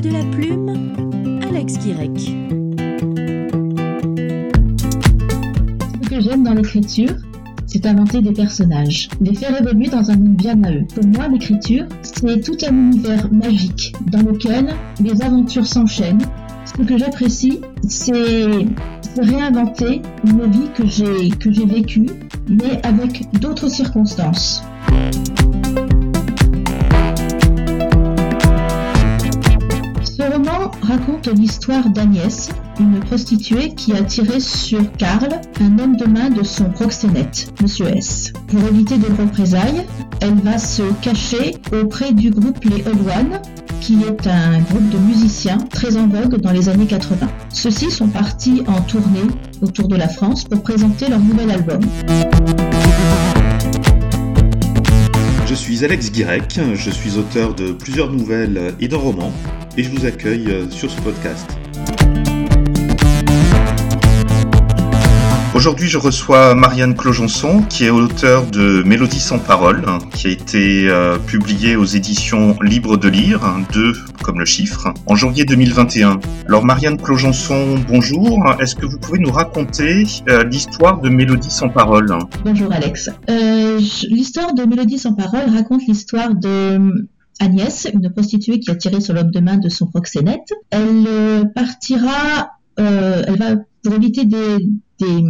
de la plume, Alex Guirec. Ce que j'aime dans l'écriture, c'est inventer des personnages, les faire évoluer dans un monde bien à eux. Pour moi, l'écriture, c'est tout un univers magique dans lequel les aventures s'enchaînent. Ce que j'apprécie, c'est réinventer une vie que j'ai vécue, mais avec d'autres circonstances. Raconte l'histoire d'Agnès, une prostituée qui a tiré sur Karl, un homme de main de son proxénète, Monsieur S. Pour éviter des représailles, elle va se cacher auprès du groupe Les Old One, qui est un groupe de musiciens très en vogue dans les années 80. Ceux-ci sont partis en tournée autour de la France pour présenter leur nouvel album. Je suis Alex Guirec, je suis auteur de plusieurs nouvelles et d'un roman et je vous accueille euh, sur ce podcast. Aujourd'hui, je reçois Marianne Clojonson, qui est auteure de Mélodie sans parole, qui a été euh, publiée aux éditions Libre de lire, 2 comme le chiffre, en janvier 2021. Alors Marianne Clojonson, bonjour. Est-ce que vous pouvez nous raconter euh, l'histoire de Mélodie sans parole? Bonjour Alex. l'histoire de Mélodie sans parole raconte l'histoire de Agnès, une prostituée qui a tiré sur l'homme de main de son proxénète. Elle euh, partira, euh, elle va pour éviter des,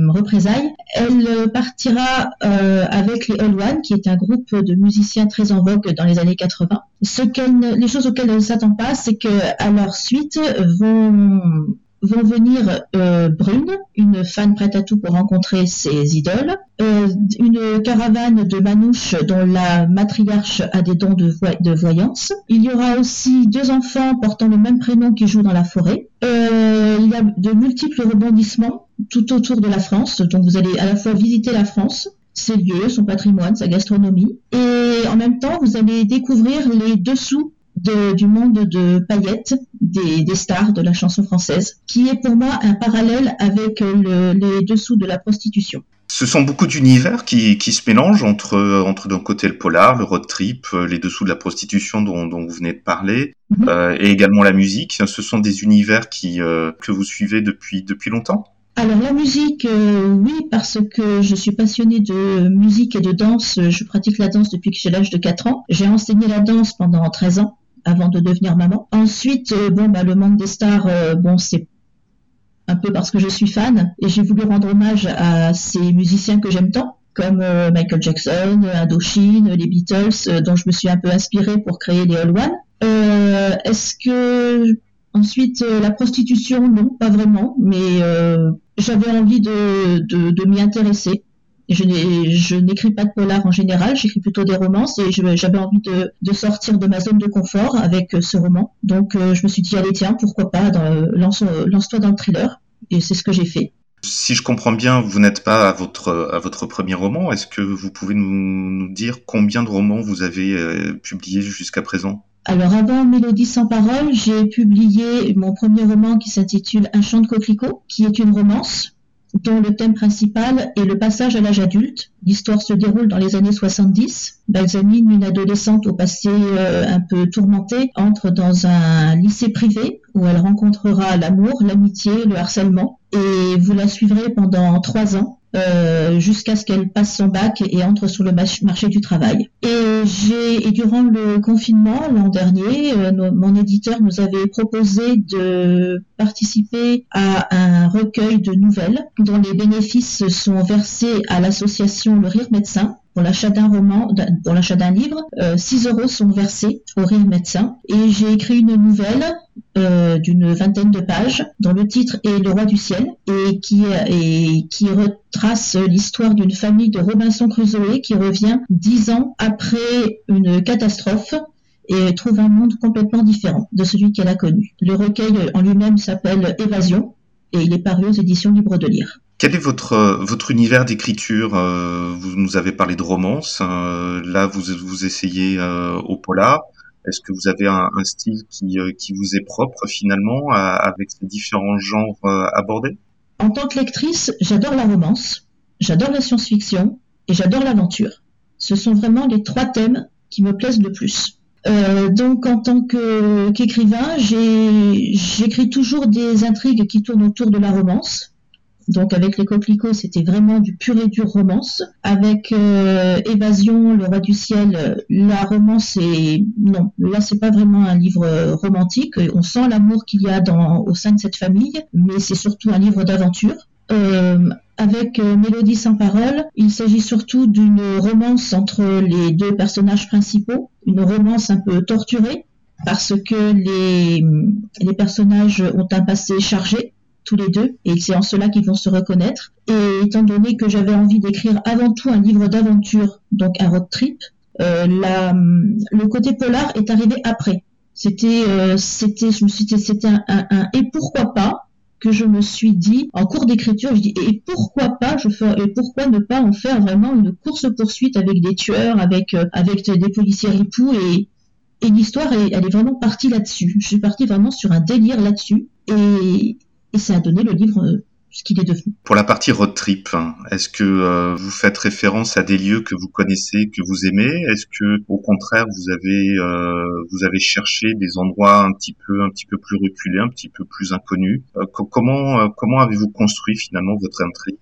représailles, elle euh, partira avec les All One, qui est un groupe de musiciens très en vogue dans les années 80. Ce les choses auxquelles elle ne s'attend pas, c'est que à leur suite vont vont venir euh, Brune, une fan prête à tout pour rencontrer ses idoles, euh, une caravane de manouches dont la matriarche a des dons de, voyance. Il y aura aussi deux enfants portant le même prénom qui jouent dans la forêt. Euh, il y a de multiples rebondissements tout autour de la France, donc vous allez à la fois visiter la France, ses lieux, son patrimoine, sa gastronomie, et en même temps vous allez découvrir les dessous du monde de paillettes des, stars de la chanson française, qui est pour moi un parallèle avec les dessous de la prostitution. Ce sont beaucoup d'univers qui, se mélangent entre, entre d'un côté le polar, le road trip, les dessous de la prostitution dont, vous venez de parler, mhm. euh, et également la musique. Ce sont des univers qui, euh, que vous suivez depuis, depuis longtemps? Alors la musique, euh, oui, parce que je suis passionnée de musique et de danse. Je pratique la danse depuis que j'ai l'âge de 4 ans. J'ai enseigné la danse pendant 13 ans avant de devenir maman. Ensuite, euh, bon, bah, le monde des stars, euh, bon, c'est un peu parce que je suis fan et j'ai voulu rendre hommage à ces musiciens que j'aime tant comme euh, Michael Jackson, Indochine, les Beatles, dont je me suis un peu inspirée pour créer les All One. Est-ce que ensuite la prostitution, non, pas vraiment, mais j'avais envie de, de, de m'y intéresser. Je n'écris pas de polar en général, j'écris plutôt des romances et j'avais envie de, sortir de ma zone de confort avec euh, ce roman. Donc euh, je me suis dit, allez tiens, pourquoi pas, lance-toi dans le thriller. Et c'est ce que j'ai fait. Si je comprends bien, vous n'êtes pas à votre, à votre premier roman. Est-ce que vous pouvez nous, dire combien de romans vous avez euh, publiés jusqu'à présent? Alors avant Mélodie sans parole, j'ai publié mon premier roman qui s'intitule Un chant de coquelicot, qui est une romance dont le thème principal est le passage à l'âge adulte. L'histoire se déroule dans les années 70. Balsamine, une adolescente au passé euh, un peu tourmenté, entre dans un lycée privé où elle rencontrera l'amour, l'amitié, le harcèlement. Et vous la suivrez pendant trois ans euh, jusqu'à ce qu'elle passe son bac et entre sur le marché du travail. Et j'ai et durant le confinement l'an dernier, euh, mon éditeur nous avait proposé de participer à un recueil de nouvelles dont les bénéfices sont versés à l'association Le Rire Médecin pour l'achat d'un roman, pour l'achat d'un livre, 6 euh, euros sont versés au Rire Médecin. Et j'ai écrit une nouvelle euh, d'une vingtaine de pages dont le titre est Le Roi du Ciel et qui, et retrace l'histoire d'une famille de Robinson Crusoe qui revient dix ans après une catastrophe et trouve un monde complètement différent de celui qu'elle a connu. Le recueil en lui-même s'appelle Évasion et il est paru aux éditions Libre de Lire. Quel est votre euh, univers d'écriture euh, Vous nous avez parlé de romance. Euh, là, vous vous essayez au polar. Est-ce que vous avez un, style qui, qui vous est propre finalement avec ces différents genres abordés? En tant que lectrice, j'adore la romance, j'adore la science-fiction et j'adore l'aventure. Ce sont vraiment les trois thèmes qui me plaisent le plus. Euh, donc en tant qu'écrivain, j'écris toujours des intrigues qui tournent autour de la romance. Donc avec les coquelicots, c'était vraiment du pur et dur romance. Avec euh, Évasion, le roi du ciel, la romance est non, là c'est pas vraiment un livre romantique. On sent l'amour qu'il y a dans, au sein de cette famille, mais c'est surtout un livre d'aventure. Euh, avec euh, Mélodie sans parole, il s'agit surtout d'une romance entre les deux personnages principaux, une romance un peu torturée parce que les, les personnages ont un passé chargé tous les deux, et c'est en cela qu'ils vont se reconnaître. Et étant donné que j'avais envie d'écrire avant tout un livre d'aventure, donc un road trip, euh, la, le côté polar est arrivé après. C'était, euh, c'était, je me suis, c'était un, un, et pourquoi pas que je me suis dit en cours d'écriture, je dis et pourquoi pas, je fais, et pourquoi ne pas en faire vraiment une course poursuite avec des tueurs, avec euh, avec des policiers ripoux et et l'histoire elle est vraiment partie là-dessus. Je suis partie vraiment sur un délire là-dessus et et ça a le livre euh, ce qu'il est devenu. Pour la partie road trip, hein, est-ce que euh, vous faites référence à des lieux que vous connaissez, que vous aimez? Est-ce que, au contraire, vous avez euh, vous avez cherché des endroits un petit peu un petit peu plus reculés, un petit peu plus inconnus? Comment comment avez-vous construit finalement votre intrigue?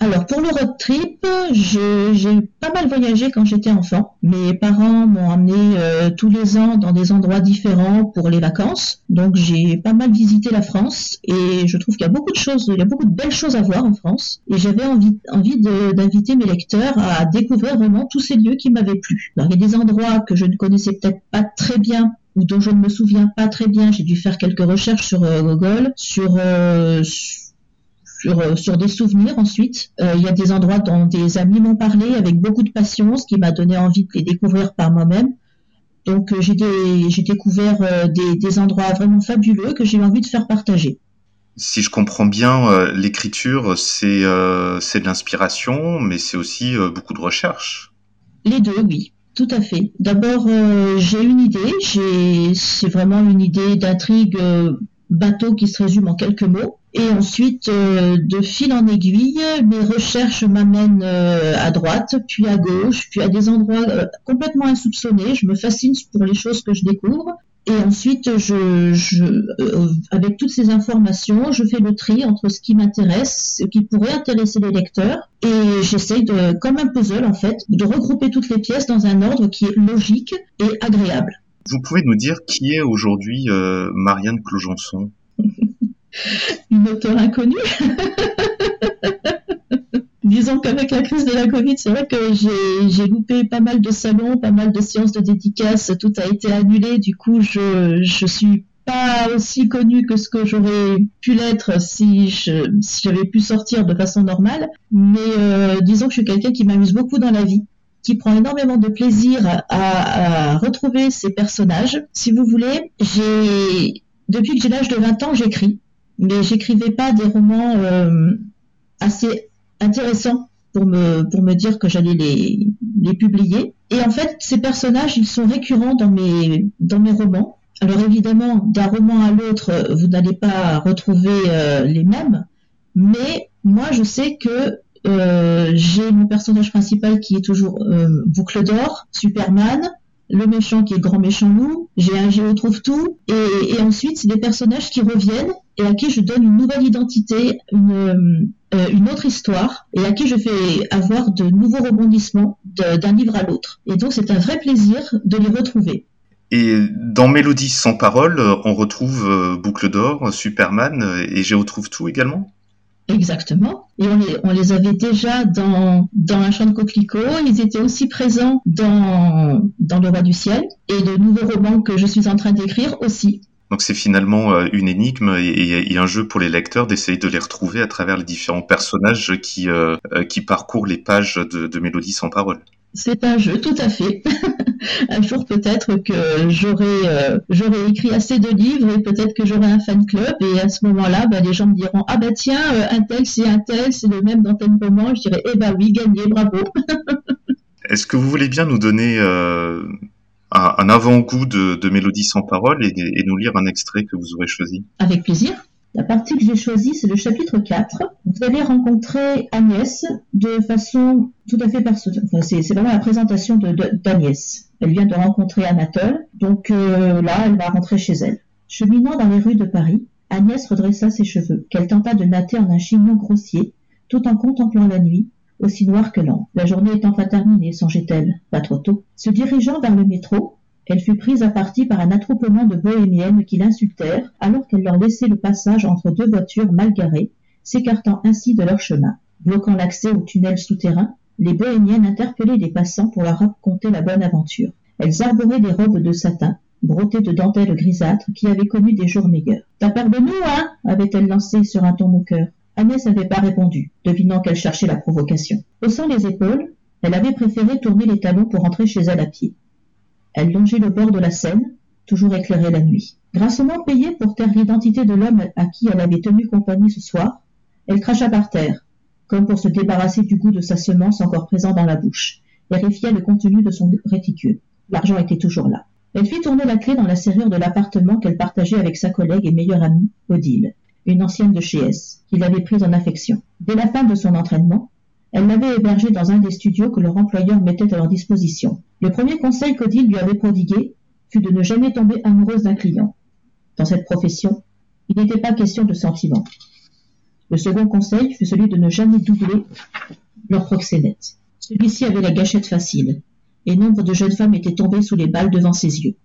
Alors pour le road trip, j'ai pas mal voyagé quand j'étais enfant. Mes parents m'ont amené euh, tous les ans dans des endroits différents pour les vacances. Donc j'ai pas mal visité la France et je trouve qu'il y a beaucoup de choses, il y a beaucoup de belles choses à voir en France. Et j'avais envie, envie d'inviter mes lecteurs à découvrir vraiment tous ces lieux qui m'avaient plu. Alors il y a des endroits que je ne connaissais peut-être pas très bien ou dont je ne me souviens pas très bien. J'ai dû faire quelques recherches sur euh, Google, sur euh, euh, sur, des souvenirs ensuite. Euh, il y a des endroits dont des amis m'ont parlé avec beaucoup de passion, ce qui m'a donné envie de les découvrir par moi-même. Donc euh, j'ai, découvert des, endroits vraiment fabuleux que j'ai envie de faire partager. Si je comprends bien, l'écriture, c'est, de l'inspiration, mais c'est aussi beaucoup de recherche. Les deux, oui. Tout à fait. D'abord, j'ai une idée. C'est vraiment une idée d'intrigue bateau qui se résume en quelques mots. Et ensuite, euh, de fil en aiguille, mes recherches m'amènent euh, à droite, puis à gauche, puis à des endroits euh, complètement insoupçonnés. Je me fascine pour les choses que je découvre. Et ensuite, je, je avec toutes ces informations, je fais le tri entre ce qui m'intéresse, ce qui pourrait intéresser les lecteurs, et j'essaye de, comme un puzzle en fait, de regrouper toutes les pièces dans un ordre qui est logique et agréable. Vous pouvez nous dire qui est aujourd'hui Marianne Clojonson une auteure inconnue? Disons qu'avec la crise de la Covid, c'est vrai que j'ai loupé pas mal de salons, pas mal de séances de dédicaces, tout a été annulé. Du coup, je, je suis pas aussi connue que ce que j'aurais pu l'être si j'avais pu sortir de façon normale. Mais euh, disons que je suis quelqu'un qui m'amuse beaucoup dans la vie qui prend énormément de plaisir à, à retrouver ces personnages. Si vous voulez, j'ai depuis que j'ai l'âge de 20 ans, j'écris mais j'écrivais pas des romans euh, assez intéressants pour me pour me dire que j'allais les les publier. Et en fait, ces personnages, ils sont récurrents dans mes dans mes romans. Alors évidemment, d'un roman à l'autre, vous n'allez pas retrouver euh, les mêmes, mais moi, je sais que euh, j'ai mon personnage principal qui est toujours Boucle d'or, Superman, le méchant qui est grand méchant loup, j'ai un géo trouve tout, et, ensuite c'est des personnages qui reviennent et à qui je donne une nouvelle identité, une, euh, une autre histoire, et à qui je fais avoir de nouveaux rebondissements d'un livre à l'autre. Et donc c'est un vrai plaisir de les retrouver. Et dans Mélodie sans parole, on retrouve euh, Boucle d'or, Superman et Géo trouve tout également? Exactement. Et on les, avait déjà dans, dans un champ de coquelicots. Ils étaient aussi présents dans, dans Le Roi du Ciel et de nouveaux romans que je suis en train d'écrire aussi. Donc c'est finalement euh, une énigme et, un jeu pour les lecteurs d'essayer de les retrouver à travers les différents personnages qui, euh, euh, qui parcourent les pages de, de Mélodie sans parole. C'est un jeu, tout à fait. un jour peut-être que j'aurai j'aurai écrit assez de livres et peut-être que j'aurai un fan club et à ce moment-là, bah, les gens me diront ah bah tiens un tel c'est un tel c'est le même dans tel moment. Je dirais eh bah oui gagné bravo. Est-ce que vous voulez bien nous donner un, avant-goût de, de Mélodie sans parole et, et, nous lire un extrait que vous aurez choisi? Avec plaisir. La partie que j'ai choisie, c'est le chapitre 4. Vous allez rencontrer Agnès de façon tout à fait personnelle. Enfin, c'est vraiment la présentation d'Agnès. De, Elle vient de rencontrer Anatole. Donc euh, là, elle va rentrer chez elle. Cheminant dans les rues de Paris, Agnès redressa ses cheveux, qu'elle tenta de natter en un chignon grossier, tout en contemplant la nuit, aussi noire que l'an. La journée étant pas terminée, songeait-elle, pas trop tôt. Se dirigeant vers le métro, elle fut prise à partie par un attroupement de bohémiennes qui l'insultèrent alors qu'elle leur laissait le passage entre deux voitures mal garées, s'écartant ainsi de leur chemin. Bloquant l'accès au tunnel souterrain, les bohémiennes interpellaient les passants pour leur raconter la bonne aventure. Elles arboraient des robes de satin, brottées de dentelles grisâtres, qui avaient connu des jours meilleurs. T'as peur de nous, hein? avait-elle lancé sur un ton moqueur. Agnès n'avait pas répondu, devinant qu'elle cherchait la provocation. Haussant les épaules, elle avait préféré tourner les talons pour rentrer chez elle à pied. Elle longeait le bord de la Seine, toujours éclairée la nuit. Grassement payée pour taire l'identité de l'homme à qui elle avait tenu compagnie ce soir, elle cracha par terre, comme pour se débarrasser du goût de sa semence encore présent dans la bouche, vérifia le contenu de son réticule. L'argent était toujours là. Elle fit tourner la clé dans la serrure de l'appartement qu'elle partageait avec sa collègue et meilleure amie, Odile, une ancienne de chez S, qui l'avait prise en affection. Dès la fin de son entraînement, elle l'avait hébergée dans un des studios que leur employeur mettait à leur disposition. Le premier conseil qu'Odile lui avait prodigué fut de ne jamais tomber amoureuse d'un client. Dans cette profession, il n'était pas question de sentiments. Le second conseil fut celui de ne jamais doubler leur proxénète. Celui-ci avait la gâchette facile, et nombre de jeunes femmes étaient tombées sous les balles devant ses yeux.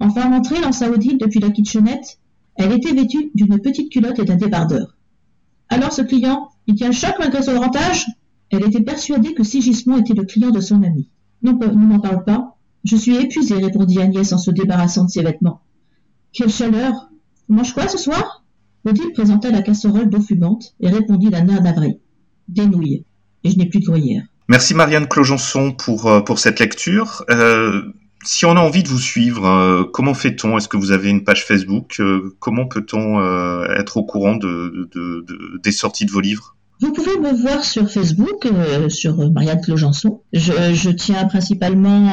Enfin rentrée, lança Odile depuis la kitchenette. Elle était vêtue d'une petite culotte et d'un débardeur. Alors ce client, il tient le choc malgré son grand âge? Elle était persuadée que Sigismond était le client de son ami. Non, ne m'en parle pas. Je suis épuisée, répondit Agnès en se débarrassant de ses vêtements. Quelle chaleur mange quoi ce soir? Odile présenta la casserole d'eau fumante et répondit d'un air navré. Des. Et je n'ai plus de gruyère. Merci Marianne Clojonson pour, euh, pour cette lecture. Euh, si on a envie de vous suivre, euh, comment fait-on? Est-ce que vous avez une page Facebook? Comment peut-on être au courant de, de, de, des sorties de vos livres? Vous pouvez me voir sur Facebook, sur Marianne Clojanson. Je, je tiens principalement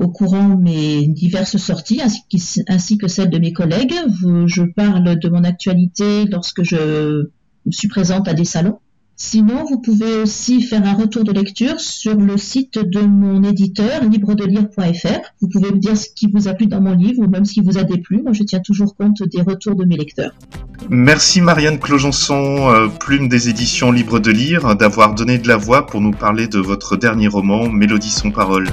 au courant mes diverses sorties ainsi, ainsi, que celles de mes collègues. je parle de mon actualité lorsque je suis présente à des salons. Sinon, vous pouvez aussi faire un retour de lecture sur le site de mon éditeur, libredelire.fr. Vous pouvez me dire ce qui vous a plu dans mon livre ou même ce qui vous a déplu. Moi, je tiens toujours compte des retours de mes lecteurs. Merci Marianne Clojonson, euh, plume des éditions Libre de Lire, d'avoir donné de la voix pour nous parler de votre dernier roman, Mélodie sans parole.